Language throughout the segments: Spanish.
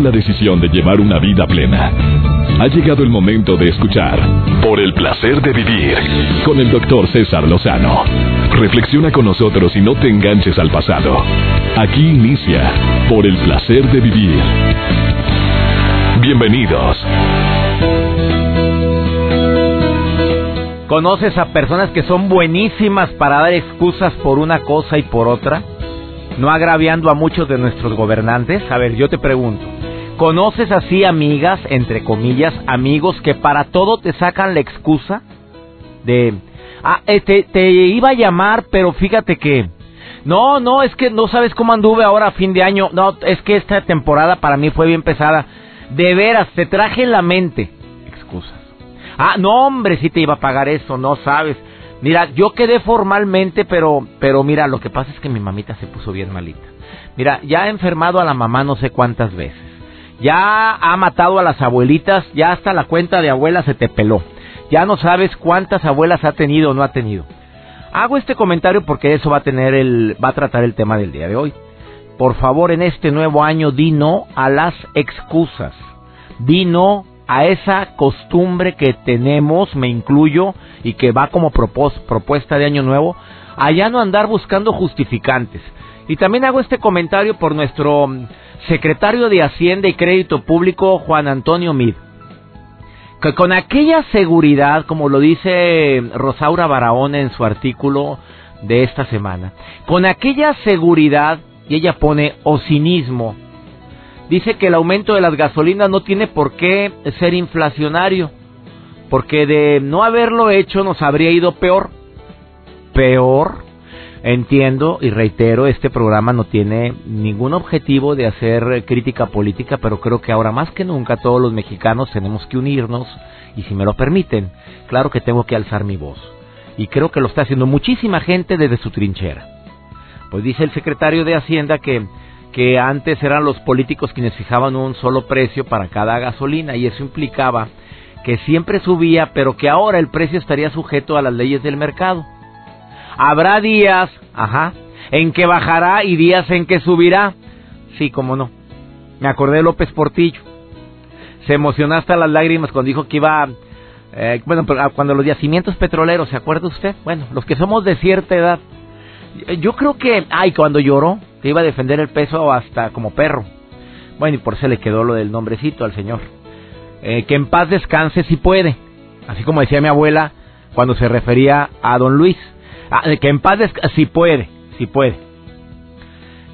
la decisión de llevar una vida plena. Ha llegado el momento de escuchar Por el placer de vivir con el doctor César Lozano. Reflexiona con nosotros y no te enganches al pasado. Aquí inicia Por el placer de vivir. Bienvenidos. ¿Conoces a personas que son buenísimas para dar excusas por una cosa y por otra? No agraviando a muchos de nuestros gobernantes. A ver, yo te pregunto. ¿Conoces así amigas, entre comillas, amigos que para todo te sacan la excusa de, ah, eh, te, iba a llamar, pero fíjate que, no, no, es que no sabes cómo anduve ahora a fin de año, no, es que esta temporada para mí fue bien pesada. De veras, te traje en la mente excusas. Ah, no, hombre, si te iba a pagar eso, no sabes. Mira, yo quedé formalmente, pero, pero mira, lo que pasa es que mi mamita se puso bien malita. Mira, ya ha enfermado a la mamá no sé cuántas veces. Ya ha matado a las abuelitas, ya hasta la cuenta de abuela se te peló. Ya no sabes cuántas abuelas ha tenido o no ha tenido. Hago este comentario porque eso va a tener el, va a tratar el tema del día de hoy. Por favor, en este nuevo año di no a las excusas. Di no a esa costumbre que tenemos, me incluyo, y que va como propuesta de año nuevo, a ya no andar buscando justificantes. Y también hago este comentario por nuestro secretario de Hacienda y Crédito Público, Juan Antonio Mid. Que con aquella seguridad, como lo dice Rosaura Barahona en su artículo de esta semana, con aquella seguridad, y ella pone o cinismo, dice que el aumento de las gasolinas no tiene por qué ser inflacionario, porque de no haberlo hecho nos habría ido peor. Peor. Entiendo y reitero, este programa no tiene ningún objetivo de hacer crítica política, pero creo que ahora más que nunca todos los mexicanos tenemos que unirnos y si me lo permiten, claro que tengo que alzar mi voz. Y creo que lo está haciendo muchísima gente desde su trinchera. Pues dice el secretario de Hacienda que que antes eran los políticos quienes fijaban un solo precio para cada gasolina y eso implicaba que siempre subía, pero que ahora el precio estaría sujeto a las leyes del mercado. Habrá días, ajá, en que bajará y días en que subirá. Sí, cómo no. Me acordé de López Portillo. Se emocionó hasta las lágrimas cuando dijo que iba, eh, bueno, ah, cuando los yacimientos petroleros, ¿se acuerda usted? Bueno, los que somos de cierta edad. Yo creo que, ay, cuando lloró, que iba a defender el peso hasta como perro. Bueno, y por eso le quedó lo del nombrecito al señor. Eh, que en paz descanse si puede. Así como decía mi abuela cuando se refería a don Luis. Ah, que en paz si puede, si puede.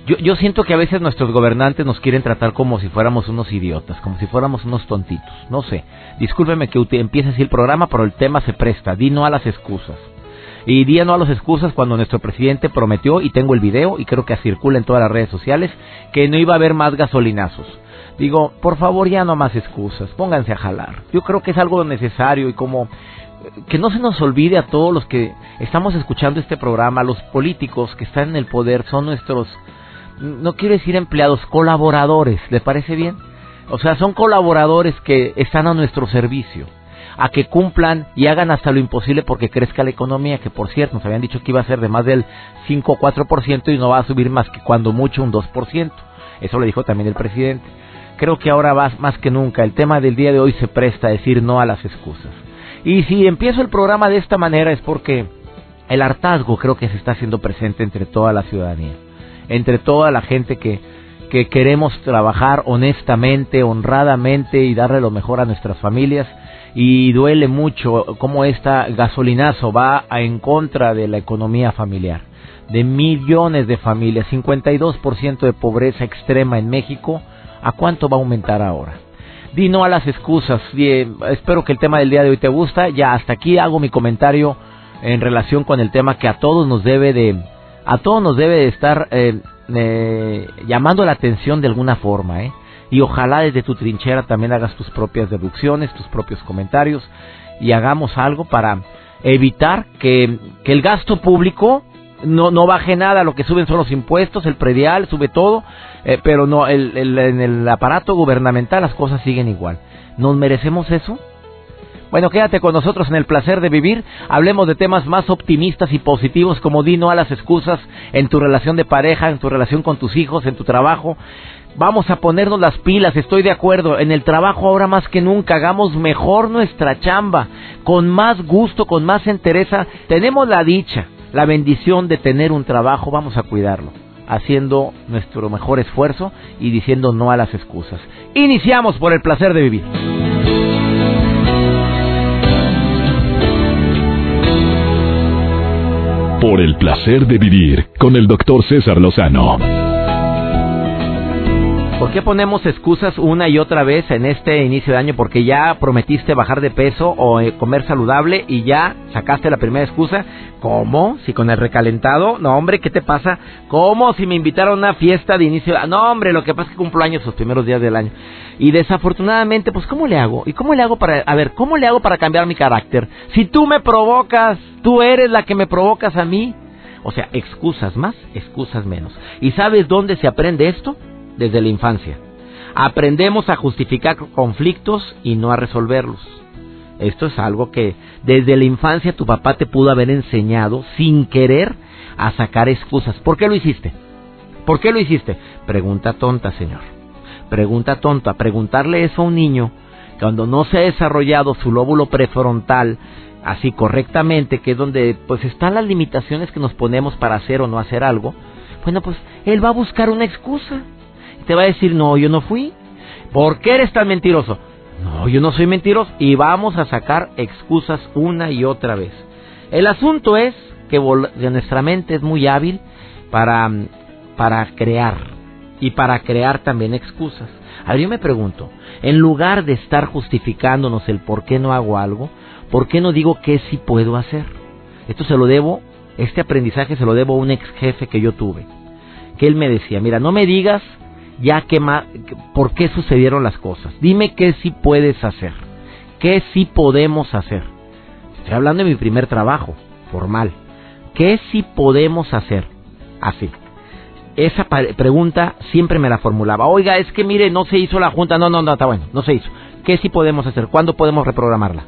Yo, yo siento que a veces nuestros gobernantes nos quieren tratar como si fuéramos unos idiotas, como si fuéramos unos tontitos. No sé. Discúlpeme que empiece así el programa, pero el tema se presta. Di no a las excusas. Y día no a las excusas cuando nuestro presidente prometió, y tengo el video, y creo que circula en todas las redes sociales, que no iba a haber más gasolinazos. Digo, por favor ya no más excusas, pónganse a jalar. Yo creo que es algo necesario y como que no se nos olvide a todos los que estamos escuchando este programa, los políticos que están en el poder son nuestros, no quiero decir empleados, colaboradores, ¿le parece bien? O sea, son colaboradores que están a nuestro servicio a que cumplan y hagan hasta lo imposible porque crezca la economía, que por cierto nos habían dicho que iba a ser de más del 5 o 4% y no va a subir más que cuando mucho un 2%. Eso lo dijo también el presidente. Creo que ahora va más que nunca. El tema del día de hoy se presta a decir no a las excusas. Y si empiezo el programa de esta manera es porque el hartazgo creo que se está haciendo presente entre toda la ciudadanía, entre toda la gente que, que queremos trabajar honestamente, honradamente y darle lo mejor a nuestras familias y duele mucho cómo esta gasolinazo va en contra de la economía familiar. De millones de familias, 52% de pobreza extrema en México, ¿a cuánto va a aumentar ahora? Di no a las excusas. espero que el tema del día de hoy te gusta. Ya hasta aquí hago mi comentario en relación con el tema que a todos nos debe de, a todos nos debe de estar eh, eh, llamando la atención de alguna forma, ¿eh? y ojalá desde tu trinchera también hagas tus propias deducciones, tus propios comentarios y hagamos algo para evitar que, que el gasto público no, no baje nada, lo que suben son los impuestos, el predial sube todo, eh, pero no el, en el aparato gubernamental las cosas siguen igual. ¿Nos merecemos eso? Bueno, quédate con nosotros en el placer de vivir. Hablemos de temas más optimistas y positivos como di no a las excusas en tu relación de pareja, en tu relación con tus hijos, en tu trabajo. Vamos a ponernos las pilas, estoy de acuerdo. En el trabajo ahora más que nunca hagamos mejor nuestra chamba, con más gusto, con más entereza. Tenemos la dicha, la bendición de tener un trabajo, vamos a cuidarlo, haciendo nuestro mejor esfuerzo y diciendo no a las excusas. Iniciamos por el placer de vivir. Por el placer de vivir con el doctor César Lozano. ¿Por qué ponemos excusas una y otra vez en este inicio de año? Porque ya prometiste bajar de peso o eh, comer saludable y ya sacaste la primera excusa. ¿Cómo? Si con el recalentado, no hombre, ¿qué te pasa? ¿Cómo? Si me invitaron a una fiesta de inicio, no hombre, lo que pasa es que cumplo años los primeros días del año. Y desafortunadamente, pues ¿cómo le hago? ¿Y cómo le hago para, a ver, cómo le hago para cambiar mi carácter? Si tú me provocas, tú eres la que me provocas a mí. O sea, excusas más, excusas menos. ¿Y sabes dónde se aprende esto? Desde la infancia. Aprendemos a justificar conflictos y no a resolverlos. Esto es algo que desde la infancia tu papá te pudo haber enseñado sin querer a sacar excusas. ¿Por qué lo hiciste? ¿Por qué lo hiciste? Pregunta tonta, señor. Pregunta tonta. Preguntarle eso a un niño cuando no se ha desarrollado su lóbulo prefrontal así correctamente, que es donde pues están las limitaciones que nos ponemos para hacer o no hacer algo, bueno, pues él va a buscar una excusa te va a decir, no, yo no fui. ¿Por qué eres tan mentiroso? No, yo no soy mentiroso. Y vamos a sacar excusas una y otra vez. El asunto es que nuestra mente es muy hábil para, para crear. Y para crear también excusas. A ver, yo me pregunto, en lugar de estar justificándonos el por qué no hago algo, ¿por qué no digo qué sí puedo hacer? Esto se lo debo, este aprendizaje se lo debo a un ex jefe que yo tuve. Que él me decía, mira, no me digas ya que por qué sucedieron las cosas. Dime qué sí puedes hacer, qué sí podemos hacer. Estoy hablando de mi primer trabajo formal. ¿Qué sí podemos hacer? Así. Esa pregunta siempre me la formulaba. Oiga, es que mire, no se hizo la junta. No, no, no, está bueno, no se hizo. ¿Qué sí podemos hacer? ¿Cuándo podemos reprogramarla?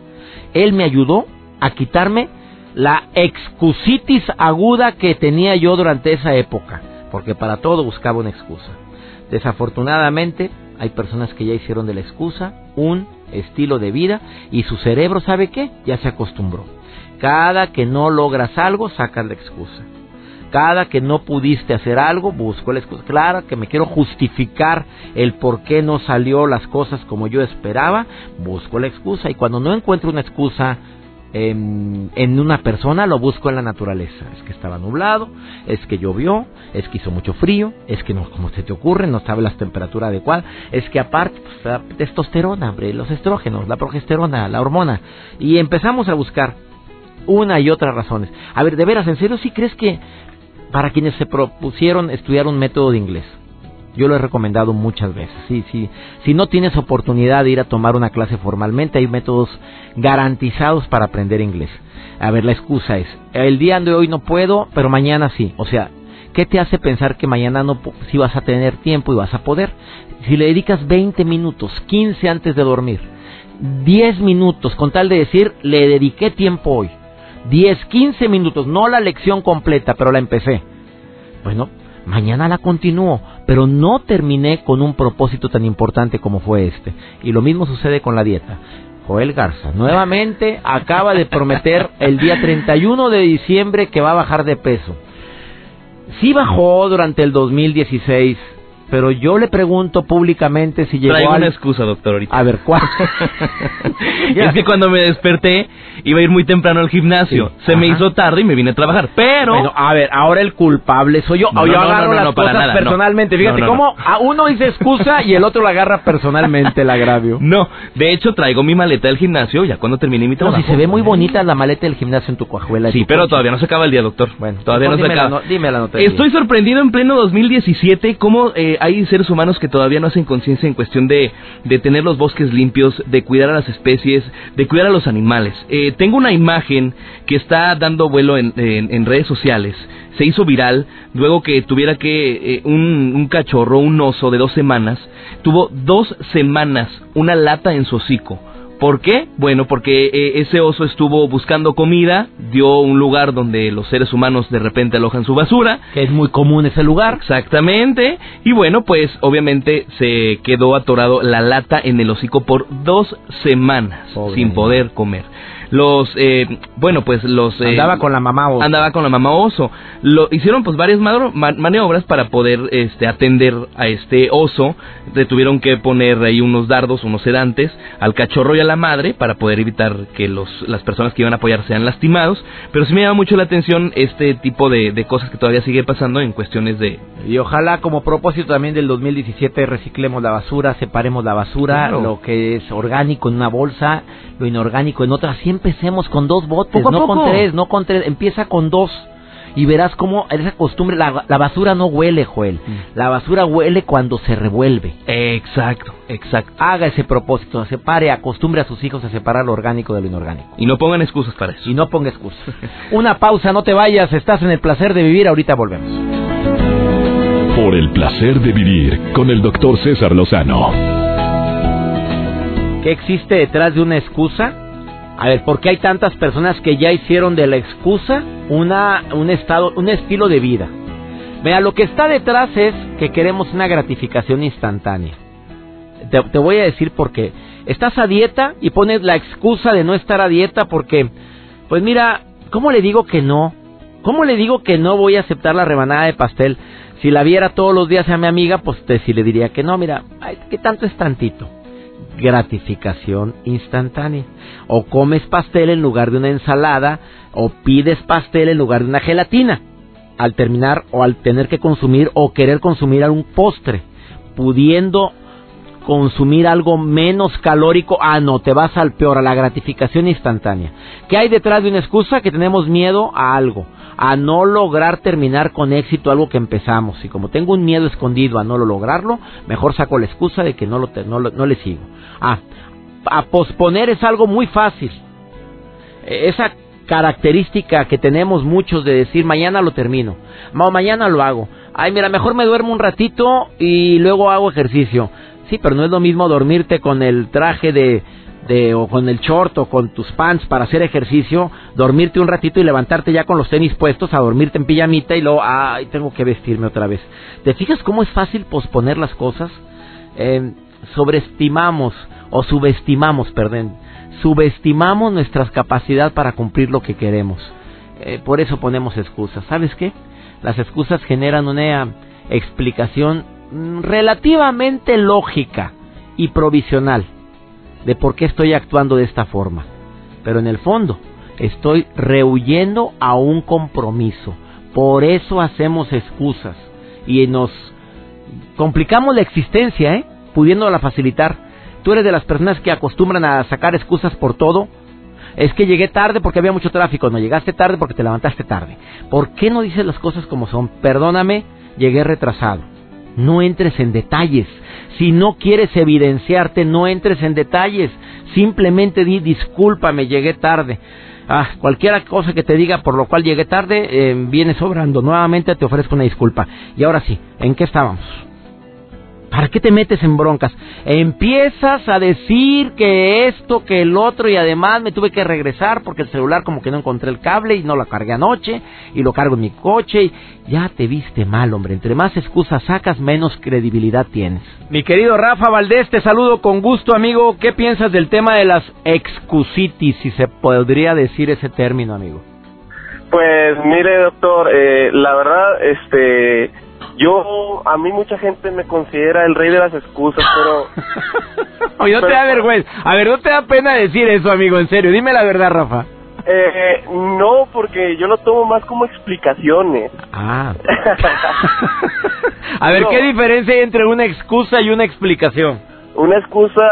Él me ayudó a quitarme la excusitis aguda que tenía yo durante esa época, porque para todo buscaba una excusa. Desafortunadamente, hay personas que ya hicieron de la excusa un estilo de vida y su cerebro, ¿sabe qué? Ya se acostumbró. Cada que no logras algo, sacas la excusa. Cada que no pudiste hacer algo, busco la excusa. Claro que me quiero justificar el por qué no salió las cosas como yo esperaba, busco la excusa. Y cuando no encuentro una excusa en, una persona lo busco en la naturaleza. Es que estaba nublado, es que llovió, es que hizo mucho frío, es que no, como se te ocurre, no sabe la temperatura adecuada, es que aparte, pues, la testosterona, los estrógenos, la progesterona, la hormona. Y empezamos a buscar una y otras razones. A ver, de veras, ¿en serio sí crees que para quienes se propusieron estudiar un método de inglés, yo lo he recomendado muchas veces. Sí, sí. Si no tienes oportunidad de ir a tomar una clase formalmente, hay métodos garantizados para aprender inglés. A ver, la excusa es, el día de hoy no puedo, pero mañana sí. O sea, ¿qué te hace pensar que mañana no si vas a tener tiempo y vas a poder? Si le dedicas 20 minutos, 15 antes de dormir, 10 minutos con tal de decir, le dediqué tiempo hoy. 10, 15 minutos, no la lección completa, pero la empecé. Bueno, mañana la continúo, pero no terminé con un propósito tan importante como fue este. Y lo mismo sucede con la dieta. Joel Garza nuevamente acaba de prometer el día 31 de diciembre que va a bajar de peso. Sí bajó durante el 2016 pero yo le pregunto públicamente si llegó Traigo una excusa, doctor, ahorita. A ver, ¿cuál? es que cuando me desperté iba a ir muy temprano al gimnasio. Se me hizo tarde y me vine a trabajar, pero... Bueno, a ver, ahora el culpable soy yo. yo agarro las cosas personalmente. Fíjate cómo a uno dice excusa y el otro la agarra personalmente el agravio. No, de hecho traigo mi maleta del gimnasio ya cuando terminé mi trabajo. No, si se ve muy bonita la maleta del gimnasio en tu coajuela. Sí, pero todavía no se acaba el día, doctor. Bueno, todavía no se acaba. dime la nota. Estoy sorprendido en pleno 2017 cómo... Eh, hay seres humanos que todavía no hacen conciencia en cuestión de, de, tener los bosques limpios, de cuidar a las especies, de cuidar a los animales. Eh, tengo una imagen que está dando vuelo en, en, redes sociales. Se hizo viral luego que tuviera que eh, un, un cachorro, un oso de dos semanas, tuvo dos semanas una lata en su hocico ¿Por qué? Bueno, porque eh, ese oso estuvo buscando comida, dio un lugar donde los seres humanos de repente alojan su basura. Que es muy común ese lugar. Exactamente. Y bueno, pues obviamente se quedó atorado la lata en el hocico por dos semanas sin poder comer los eh, bueno pues los eh, andaba con la mamá oso. andaba con la mamá oso. Lo hicieron pues varias maniobras para poder este atender a este oso. Le tuvieron que poner ahí unos dardos unos sedantes al cachorro y a la madre para poder evitar que los las personas que iban a apoyar sean lastimados. Pero sí me llama mucho la atención este tipo de, de cosas que todavía sigue pasando en cuestiones de y ojalá como propósito también del 2017 reciclemos la basura separemos la basura lo que es orgánico en una bolsa lo inorgánico en otra siempre empecemos con dos botes, no con tres, no con tres, empieza con dos. Y verás cómo esa costumbre, la, la basura no huele, Joel. Mm. La basura huele cuando se revuelve. Exacto, exacto. Haga ese propósito, separe, acostumbre a sus hijos a separar lo orgánico de lo inorgánico. Y no pongan excusas para eso. Y no ponga excusas. Una pausa, no te vayas, estás en el placer de vivir, ahorita volvemos. Por el placer de vivir con el doctor César Lozano. ¿Qué existe detrás de una excusa? A ver, ¿por qué hay tantas personas que ya hicieron de la excusa una, un estado, un estilo de vida? Mira, lo que está detrás es que queremos una gratificación instantánea. Te, voy a decir por qué. Estás a dieta y pones la excusa de no estar a dieta porque, pues mira, ¿cómo le digo que no? ¿Cómo le digo que no voy a aceptar la rebanada de pastel? Si la viera todos los días a mi amiga, pues te, si le diría que no, mira, ¿qué tanto es tantito? Gratificación instantánea. O comes pastel en lugar de una ensalada, o pides pastel en lugar de una gelatina. Al terminar o al tener que consumir o querer consumir algún postre, pudiendo consumir algo menos calórico, ah, no, te vas al peor, a la gratificación instantánea. ¿Qué hay detrás de una excusa? Que tenemos miedo a algo a no lograr terminar con éxito algo que empezamos. Y como tengo un miedo escondido a no lograrlo, mejor saco la excusa de que no, lo, no, no le sigo. Ah, a posponer es algo muy fácil. Esa característica que tenemos muchos de decir mañana lo termino, mañana lo hago. Ay, mira, mejor me duermo un ratito y luego hago ejercicio. Sí, pero no es lo mismo dormirte con el traje de o con el short o con tus pants para hacer ejercicio, dormirte un ratito y levantarte ya con los tenis puestos a dormirte en pijamita y luego, ay, tengo que vestirme otra vez. ¿Te fijas cómo es fácil posponer las cosas? Eh, sobreestimamos o subestimamos, perdón, subestimamos nuestra capacidad para cumplir lo que queremos. Eh, por eso ponemos excusas. ¿Sabes qué? Las excusas generan una explicación mm, relativamente lógica y provisional de por qué estoy actuando de esta forma. Pero en el fondo estoy rehuyendo a un compromiso. Por eso hacemos excusas y nos complicamos la existencia, ¿eh? pudiéndola facilitar. Tú eres de las personas que acostumbran a sacar excusas por todo. Es que llegué tarde porque había mucho tráfico. No llegaste tarde porque te levantaste tarde. ¿Por qué no dices las cosas como son? Perdóname, llegué retrasado. No entres en detalles. Si no quieres evidenciarte, no entres en detalles. Simplemente di discúlpame, llegué tarde. Ah, cualquier cosa que te diga por lo cual llegué tarde, eh, viene sobrando. Nuevamente te ofrezco una disculpa. Y ahora sí, ¿en qué estábamos? ¿Para qué te metes en broncas? Empiezas a decir que esto, que el otro y además me tuve que regresar porque el celular como que no encontré el cable y no lo cargué anoche y lo cargo en mi coche y ya te viste mal, hombre. Entre más excusas sacas, menos credibilidad tienes. Mi querido Rafa Valdés, te saludo con gusto, amigo. ¿Qué piensas del tema de las excusitis, si se podría decir ese término, amigo? Pues mire, doctor, eh, la verdad, este yo, a mí mucha gente me considera el rey de las excusas, pero... Oye, no te da vergüenza. A ver, ¿no te da pena decir eso, amigo? En serio, dime la verdad, Rafa. Eh, no, porque yo lo tomo más como explicaciones. Ah. a ver, ¿qué diferencia hay entre una excusa y una explicación? Una excusa,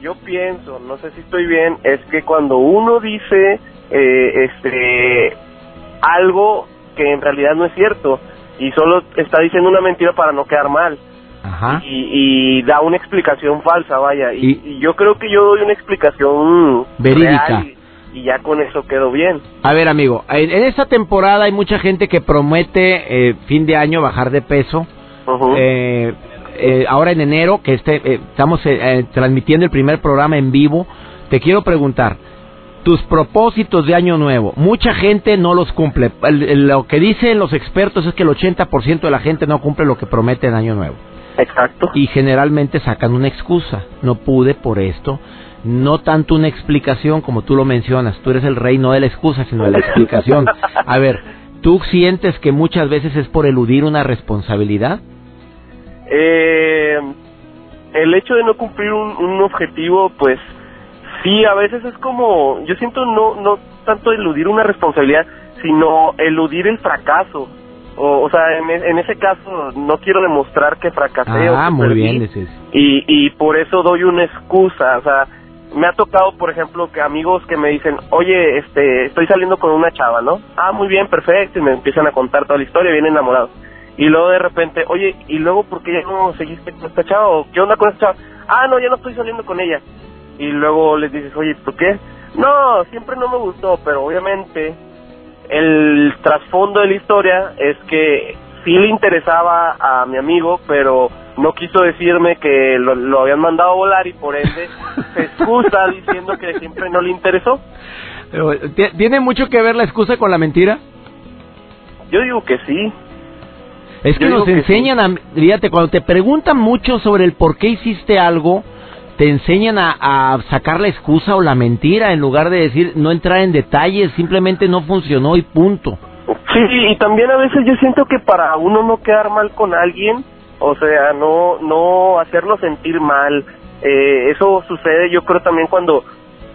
yo pienso, no sé si estoy bien, es que cuando uno dice eh, este algo que en realidad no es cierto, y solo está diciendo una mentira para no quedar mal. Ajá. Y, da una explicación falsa, vaya. Y, yo creo que yo doy una explicación verídica. y, ya con eso quedó bien. A ver, amigo, en, esta temporada hay mucha gente que promete eh, fin de año bajar de peso. eh, eh, ahora en enero, que este, eh, estamos transmitiendo el primer programa en vivo, te quiero preguntar, tus propósitos de año nuevo, mucha gente no los cumple. lo que dicen los expertos es que el 80% de la gente no cumple lo que promete en año nuevo. Exacto. Y generalmente sacan una excusa. No pude por esto. No tanto una explicación como tú lo mencionas. Tú eres el rey no de la excusa, sino de la explicación. A ver, ¿tú sientes que muchas veces es por eludir una responsabilidad? Eh, el hecho de no cumplir un, un objetivo, pues Sí, a veces es como, yo siento no, no tanto eludir una responsabilidad, sino eludir el fracaso. O, o sea, en, en, ese caso no quiero demostrar que fracasé ah, o que muy perdí, bien, ese es. y, y por eso doy una excusa. O sea, me ha tocado, por ejemplo, que amigos que me dicen, oye, este, estoy saliendo con una chava, ¿no? Ah, muy bien, perfecto, y me empiezan a contar toda la historia, bien enamorados. Y luego de repente, oye, ¿y luego por qué ya no seguiste con esta chava? ¿O qué onda con esta chava? Ah, no, ya no estoy saliendo con ella y luego les dices, oye, ¿por qué? No, siempre no me gustó, pero obviamente el trasfondo de la historia es que sí le interesaba a mi amigo, pero no quiso decirme que lo, habían mandado a volar y por ende se excusa diciendo que siempre no le interesó. ¿Tiene mucho que ver la excusa con la mentira? Yo digo que sí. Es que nos enseñan, a, fíjate, cuando te preguntan mucho sobre el por qué hiciste algo, te enseñan a, sacar la excusa o la mentira en lugar de decir, no entrar en detalles, simplemente no funcionó y punto. Sí, y también a veces yo siento que para uno no quedar mal con alguien, o sea, no, no hacerlo sentir mal, eh, eso sucede yo creo también cuando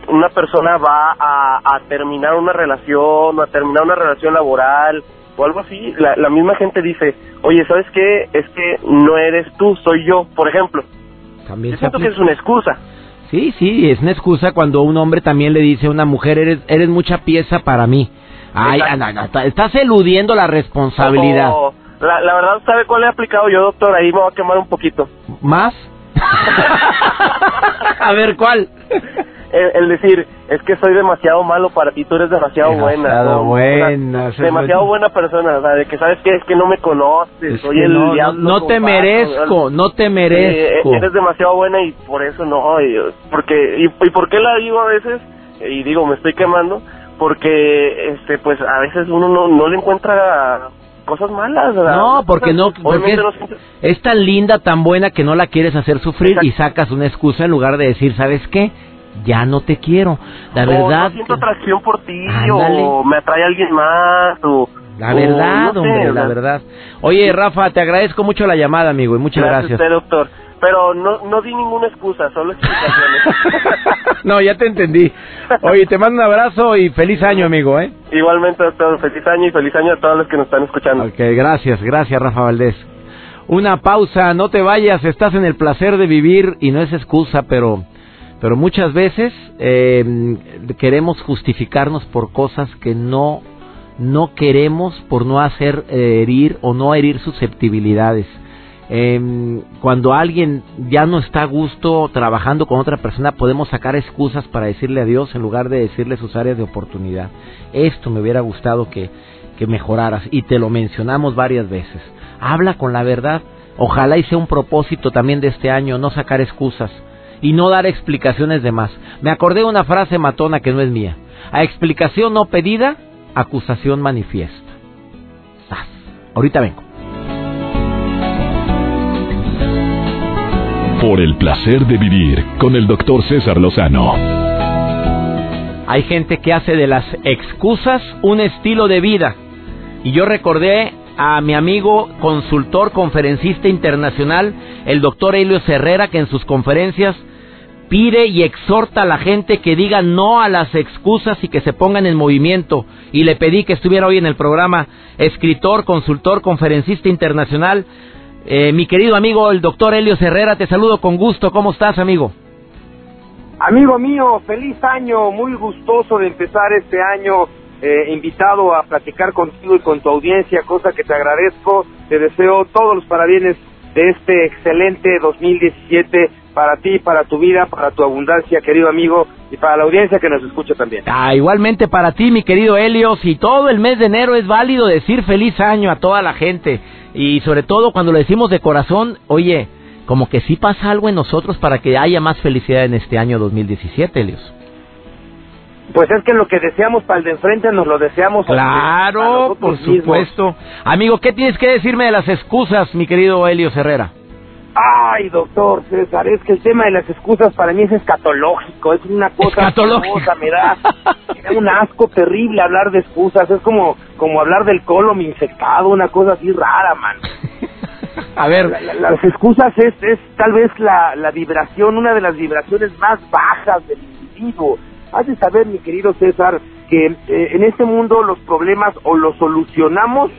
una persona va a, terminar una relación o a terminar una relación laboral o algo así, la, la misma gente dice, oye, ¿sabes qué? Es que no eres tú, soy yo, por ejemplo. También siento que es una excusa. Sí, sí, es una excusa cuando un hombre también le dice a una mujer, eres, eres mucha pieza para mí. Ay, estás eludiendo la responsabilidad. la, la verdad, ¿sabe cuál he aplicado yo, doctor? Ahí me va a quemar un poquito. ¿Más? a ver, ¿cuál? el, decir, es que soy demasiado malo para ti, tú eres demasiado, demasiado buena. demasiado buena persona, o sea, de que sabes que es que no me conoces, soy el no, no, te merezco, no te merezco. eres demasiado buena y por eso no, porque y, y por qué la digo a veces y digo, me estoy quemando porque este pues a veces uno no, no le encuentra cosas malas, ¿verdad? No, porque no, porque es, tan linda, tan buena que no la quieres hacer sufrir y sacas una excusa en lugar de decir, ¿sabes qué? Ya no te quiero. La verdad. No siento atracción por ti, o me atrae alguien más, o. La verdad, hombre, la verdad. Oye, Rafa, te agradezco mucho la llamada, amigo, y muchas gracias. gracias. doctor. Pero no, no di ninguna excusa, solo explicaciones. no, ya te entendí. Oye, te mando un abrazo y feliz año, amigo, ¿eh? Igualmente, doctor, feliz año y feliz año a todos los que nos están escuchando. Ok, gracias, gracias, Rafa Valdés. Una pausa, no te vayas, estás en el placer de vivir y no es excusa, pero pero muchas veces eh, queremos justificarnos por cosas que no, no queremos por no hacer eh, herir o no herir susceptibilidades. Eh, cuando alguien ya no está a gusto trabajando con otra persona, podemos sacar excusas para decirle adiós en lugar de decirle sus áreas de oportunidad. Esto me hubiera gustado que, que mejoraras y te lo mencionamos varias veces. Habla con la verdad. Ojalá sea un propósito también de este año, no sacar excusas y no dar explicaciones de más. Me acordé de una frase matona que no es mía. A explicación no pedida, acusación manifiesta. Ahorita vengo. Por el placer de vivir con el doctor César Lozano. Hay gente que hace de las excusas un estilo de vida. Y yo recordé a mi amigo consultor conferencista internacional, el doctor Helio Herrera, que en sus conferencias pide y exhorta a la gente que diga no a las excusas y que se pongan en movimiento. Y le pedí que estuviera hoy en el programa escritor, consultor, conferencista internacional. Eh, mi querido amigo, el doctor Helio Herrera, te saludo con gusto. ¿Cómo estás, amigo? Amigo mío, feliz año, muy gustoso de empezar este año, eh, invitado a platicar contigo y con tu audiencia, cosa que te agradezco. Te deseo todos los parabienes de este excelente 2017 para ti, para tu vida, para tu abundancia, querido amigo, y para la audiencia que nos escucha también. Ah, igualmente para ti, mi querido Helios, y todo el mes de enero es válido decir feliz año a toda la gente, y sobre todo cuando lo decimos de corazón, oye, como que sí pasa algo en nosotros para que haya más felicidad en este año 2017, Helios. Pues es que lo que deseamos para el de enfrente nos lo deseamos. Claro, por supuesto. Amigo, ¿qué tienes que decirme de las excusas, mi querido Helio Herrera? Ay, doctor César, es que el tema de las excusas para mí es escatológico, es una cosa escatológico. me da, me da un asco terrible hablar de excusas, es como como hablar del colon infectado, una cosa así rara, man. A ver, las excusas es, es tal vez la, la vibración, una de las vibraciones más bajas del individuo. Has de saber, mi querido César, que eh, en este mundo los problemas o los solucionamos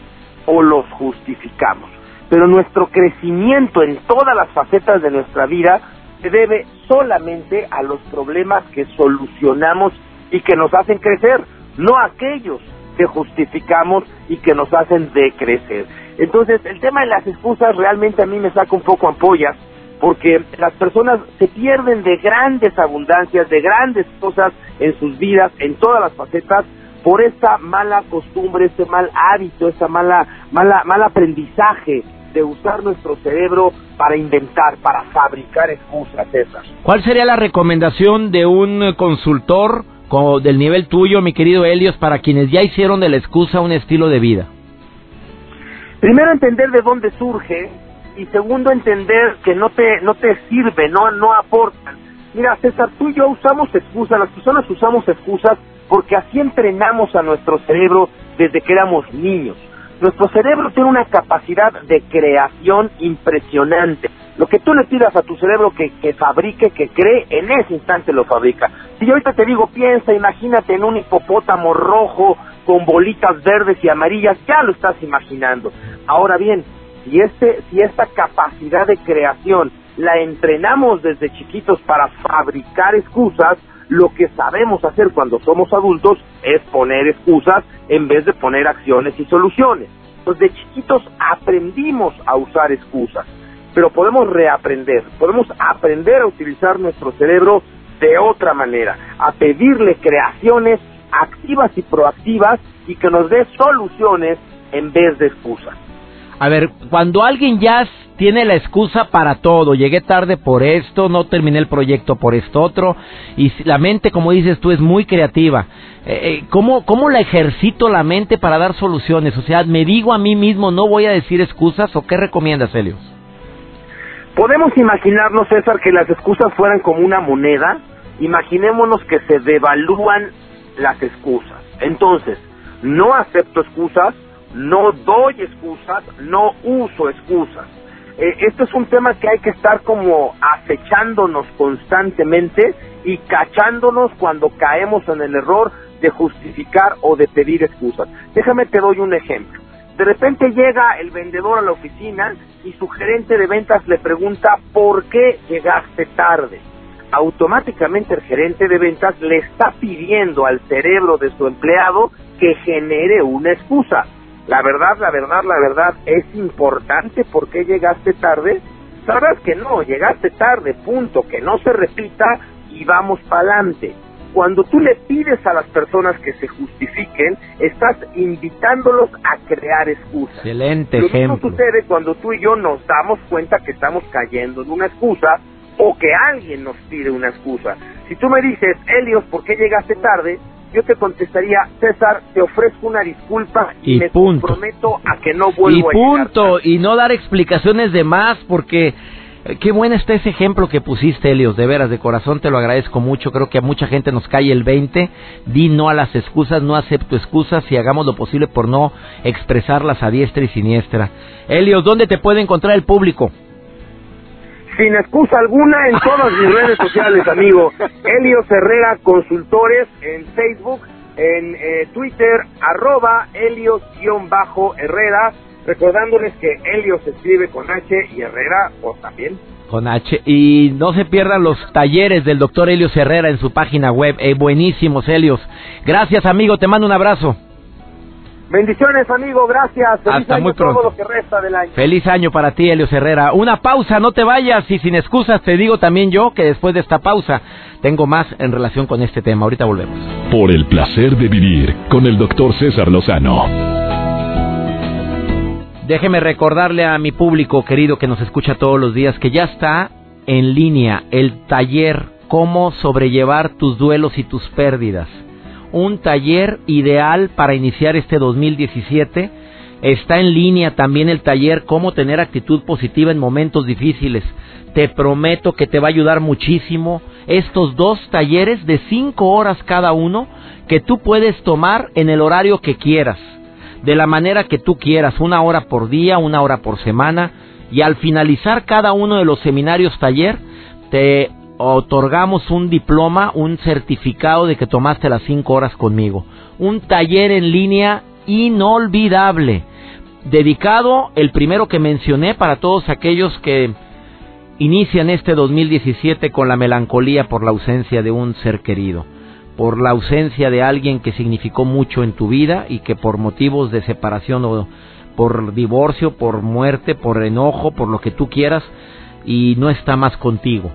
o los justificamos pero nuestro crecimiento en todas las facetas de nuestra vida se debe solamente a los problemas que solucionamos y que nos hacen crecer, no a aquellos que justificamos y que nos hacen decrecer. Entonces, el tema de las excusas realmente a mí me saca un poco ampollas, porque las personas se pierden de grandes abundancias, de grandes cosas en sus vidas, en todas las facetas, por esta mala costumbre, este mal hábito, esta mala, mala, mal aprendizaje de usar nuestro cerebro para inventar, para fabricar excusas esas. ¿Cuál sería la recomendación de un consultor como del nivel tuyo, mi querido Helios, para quienes ya hicieron de la excusa un estilo de vida? Primero entender de dónde surge y segundo entender que no te no te sirve, no no aportan. Mira, César, tú y yo usamos excusas, las personas usamos excusas porque así entrenamos a nuestro cerebro desde que éramos niños. Nuestro cerebro tiene una capacidad de creación impresionante. Lo que tú le pidas a tu cerebro que, fabrique, que cree, en ese instante lo fabrica. Si yo ahorita te digo, piensa, imagínate en un hipopótamo rojo con bolitas verdes y amarillas, ya lo estás imaginando. Ahora bien, si, este, si esta capacidad de creación la entrenamos desde chiquitos para fabricar excusas, lo que sabemos hacer cuando somos adultos es poner excusas en vez de poner acciones y soluciones. Pues de chiquitos aprendimos a usar excusas, pero podemos reaprender, podemos aprender a utilizar nuestro cerebro de otra manera, a pedirle creaciones activas y proactivas y que nos dé soluciones en vez de excusas. A ver, cuando alguien ya tiene la excusa para todo, llegué tarde por esto, no terminé el proyecto por esto otro, y la mente, como dices tú, es muy creativa. Eh, eh, ¿cómo, ¿Cómo la ejercito la mente para dar soluciones? O sea, ¿me digo a mí mismo, no voy a decir excusas o qué recomiendas, Helios? Podemos imaginarnos, César, que las excusas fueran como una moneda. Imaginémonos que se devalúan las excusas. Entonces, no acepto excusas, no doy excusas, no uso excusas. Eh, esto es un tema que hay que estar como acechándonos constantemente y cachándonos cuando caemos en el error de justificar o de pedir excusas. Déjame te doy un ejemplo. De repente llega el vendedor a la oficina y su gerente de ventas le pregunta ¿por qué llegaste tarde? Automáticamente el gerente de ventas le está pidiendo al cerebro de su empleado que genere una excusa. La verdad, la verdad, la verdad, ¿es importante por qué llegaste tarde? Sabes que no, llegaste tarde, punto, que no se repita y vamos para adelante. Cuando tú le pides a las personas que se justifiquen, estás invitándolos a crear excusas. Excelente Lo ejemplo. mismo sucede cuando tú y yo nos damos cuenta que estamos cayendo en una excusa o que alguien nos pide una excusa. Si tú me dices, Helios, ¿por qué llegaste tarde? Yo te contestaría, César, te ofrezco una disculpa y, me comprometo a que no vuelvo y punto, y no dar explicaciones de más, porque eh, qué bueno está ese ejemplo que pusiste, Helios, de veras, de corazón te lo agradezco mucho, creo que a mucha gente nos cae el 20, di no a las excusas, no acepto excusas y hagamos lo posible por no expresarlas a diestra y siniestra. Helios, ¿dónde te puede encontrar el público? Sin excusa alguna en todas mis redes sociales, amigo. Helios Herrera Consultores en Facebook, en eh, Twitter, arroba Helios-Herrera. Recordándoles que Helios se escribe con H y Herrera, o también. Con H. Y no se pierdan los talleres del doctor Helios Herrera en su página web. Eh, buenísimos, Helios. Gracias, amigo. Te mando un abrazo. Bendiciones, amigo, gracias. Feliz Hasta año muy pronto. Todo lo que resta del año. Feliz año para ti, Helios Herrera. Una pausa, no te vayas y sin excusas te digo también yo que después de esta pausa tengo más en relación con este tema. Ahorita volvemos. Por el placer de vivir con el doctor César Lozano. Déjeme recordarle a mi público querido que nos escucha todos los días que ya está en línea el taller Cómo sobrellevar tus duelos y tus pérdidas un taller ideal para iniciar este 2017. Está en línea también el taller Cómo tener actitud positiva en momentos difíciles. Te prometo que te va a ayudar muchísimo estos dos talleres de cinco horas cada uno que tú puedes tomar en el horario que quieras, de la manera que tú quieras, una hora por día, una hora por semana, y al finalizar cada uno de los seminarios taller, te otorgamos un diploma, un certificado de que tomaste las cinco horas conmigo. Un taller en línea inolvidable, dedicado, el primero que mencioné, para todos aquellos que inician este 2017 con la melancolía por la ausencia de un ser querido, por la ausencia de alguien que significó mucho en tu vida y que por motivos de separación o por divorcio, por muerte, por enojo, por lo que tú quieras, y no está más contigo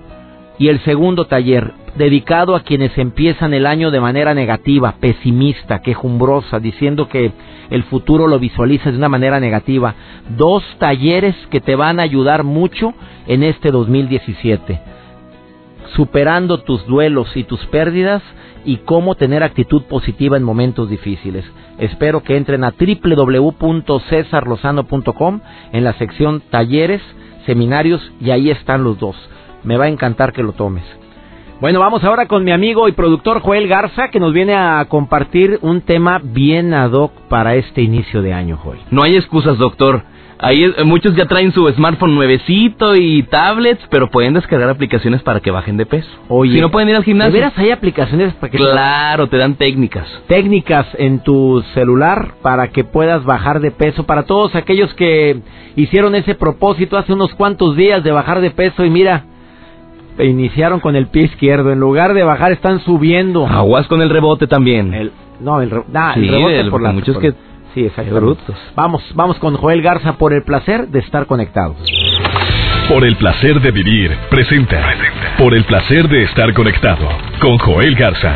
y el segundo taller, dedicado a quienes empiezan el año de manera negativa, pesimista, quejumbrosa, diciendo que el futuro lo visualizas de una manera negativa. Dos talleres que te van a ayudar mucho en este 2017. Superando tus duelos y tus pérdidas y cómo tener actitud positiva en momentos difíciles. Espero que entren a www.cesarlozano.com en la sección talleres, seminarios y ahí están los dos me va a encantar que lo tomes. Bueno, vamos ahora con mi amigo y productor Joel Garza, que nos viene a compartir un tema bien ad hoc para este inicio de año, Joel. No hay excusas, doctor. Ahí eh, muchos ya traen su smartphone nuevecito y tablets, pero pueden descargar aplicaciones para que bajen de peso. Oye, si no pueden ir al gimnasio. ¿De veras hay aplicaciones para que Claro, te dan técnicas. Técnicas en tu celular para que puedas bajar de peso para todos aquellos que hicieron ese propósito hace unos cuantos días de bajar de peso y mira, iniciaron con el pie izquierdo. En lugar de bajar, están subiendo. Aguas con el rebote también. El, no, el, rebote por la muchos que sí, exacto. Vamos, vamos con Joel Garza por el placer de estar conectados. Por el placer de vivir, presenta. Por el placer de estar conectado con Joel Garza.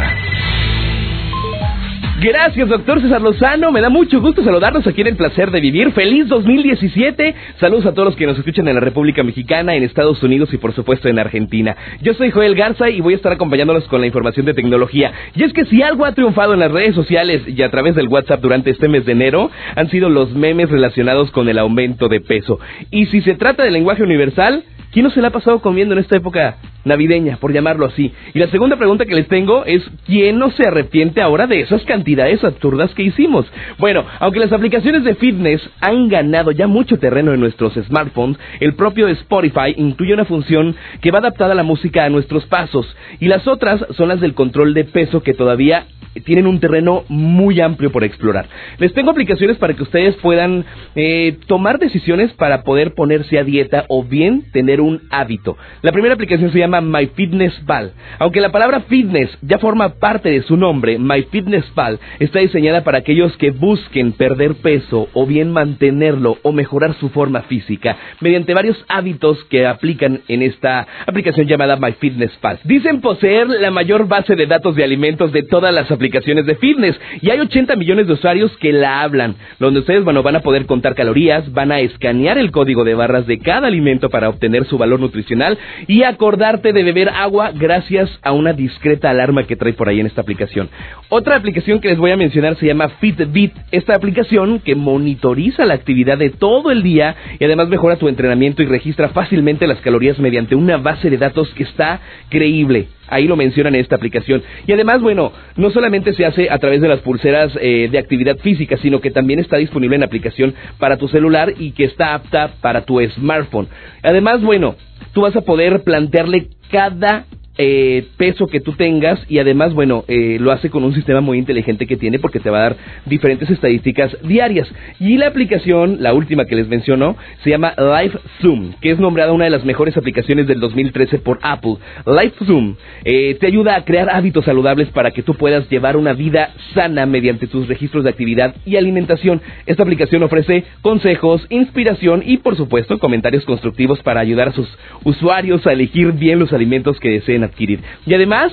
Gracias, doctor César Lozano. Me da mucho gusto saludarnos aquí en El Placer de Vivir. Feliz 2017. Saludos a todos los que nos escuchan en la República Mexicana, en Estados Unidos y por supuesto en Argentina. Yo soy Joel Garza y voy a estar acompañándolos con la información de tecnología. Y es que si algo ha triunfado en las redes sociales y a través del WhatsApp durante este mes de enero, han sido los memes relacionados con el aumento de peso. Y si se trata de lenguaje universal, ¿Quién no se la ha pasado comiendo en esta época navideña, por llamarlo así? Y la segunda pregunta que les tengo es, ¿quién no se arrepiente ahora de esas cantidades absurdas que hicimos? Bueno, aunque las aplicaciones de fitness han ganado ya mucho terreno en nuestros smartphones, el propio Spotify incluye una función que va adaptada a la música a nuestros pasos, y las otras son las del control de peso que todavía tienen un terreno muy amplio por explorar. Les tengo aplicaciones para que ustedes puedan eh, tomar decisiones para poder ponerse a dieta o bien tener un hábito. La primera aplicación se llama MyFitnessPal. Aunque la palabra fitness ya forma parte de su nombre, MyFitnessPal está diseñada para aquellos que busquen perder peso o bien mantenerlo o mejorar su forma física mediante varios hábitos que aplican en esta aplicación llamada MyFitnessPal. Dicen poseer la mayor base de datos de alimentos de todas las aplicaciones de fitness y hay 80 millones de usuarios que la hablan, donde ustedes van a poder contar calorías, van a escanear el código de barras de cada alimento para obtener su valor nutricional y acordarte de beber agua gracias a una discreta alarma que trae por ahí en esta aplicación. Otra aplicación que les voy a mencionar se llama Fitbit, esta aplicación que monitoriza la actividad de todo el día y además mejora tu entrenamiento y registra fácilmente las calorías mediante una base de datos que está creíble. Ahí lo mencionan en esta aplicación. Y además, bueno, no solamente se hace a través de las pulseras eh, de actividad física, sino que también está disponible en aplicación para tu celular y que está apta para tu smartphone. Además, bueno, tú vas a poder plantearle cada eh, peso que tú tengas y además, bueno, eh, lo hace con un sistema muy inteligente que tiene porque te va a dar diferentes estadísticas diarias. Y la aplicación, la última que les menciono, se llama Live Zoom, que es nombrada una de las mejores aplicaciones del 2013 por Apple. Live Zoom eh, te ayuda a crear hábitos saludables para que tú puedas llevar una vida sana mediante tus registros de actividad y alimentación. Esta aplicación ofrece consejos, inspiración y, por supuesto, comentarios constructivos para ayudar a sus usuarios a elegir bien los alimentos que deseen adquirir. Y además,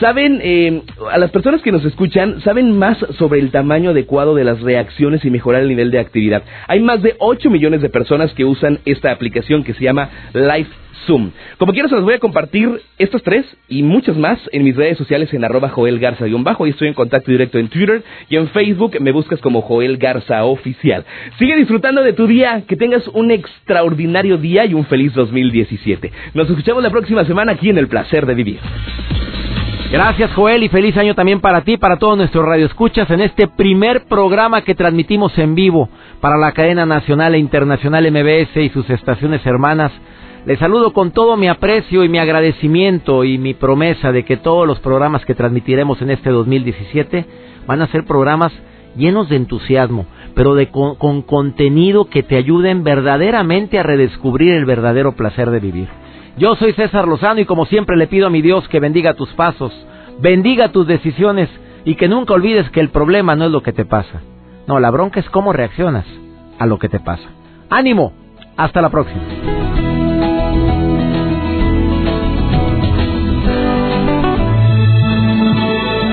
Saben, eh, a las personas que nos escuchan, saben más sobre el tamaño adecuado de las reacciones y mejorar el nivel de actividad. Hay más de 8 millones de personas que usan esta aplicación que se llama Life Zoom. Como quiero se los voy a compartir estos tres y muchos más en mis redes sociales en arroba Joel Garza-bajo y estoy en contacto directo en Twitter y en Facebook me buscas como Joel Garza Oficial. Sigue disfrutando de tu día, que tengas un extraordinario día y un feliz 2017. Nos escuchamos la próxima semana aquí en El Placer de Vivir. Gracias Joel y feliz año también para ti, para todos nuestros radioescuchas en este primer programa que transmitimos en vivo para la cadena nacional e internacional MBS y sus estaciones hermanas. Les saludo con todo mi aprecio y mi agradecimiento y mi promesa de que todos los programas que transmitiremos en este 2017 van a ser programas llenos de entusiasmo, pero de con, con contenido que te ayuden verdaderamente a redescubrir el verdadero placer de vivir. Yo soy César Lozano y como siempre le pido a mi Dios que bendiga tus pasos, bendiga tus decisiones y que nunca olvides que el problema no es lo que te pasa. No, la bronca es cómo reaccionas a lo que te pasa. Ánimo, hasta la próxima.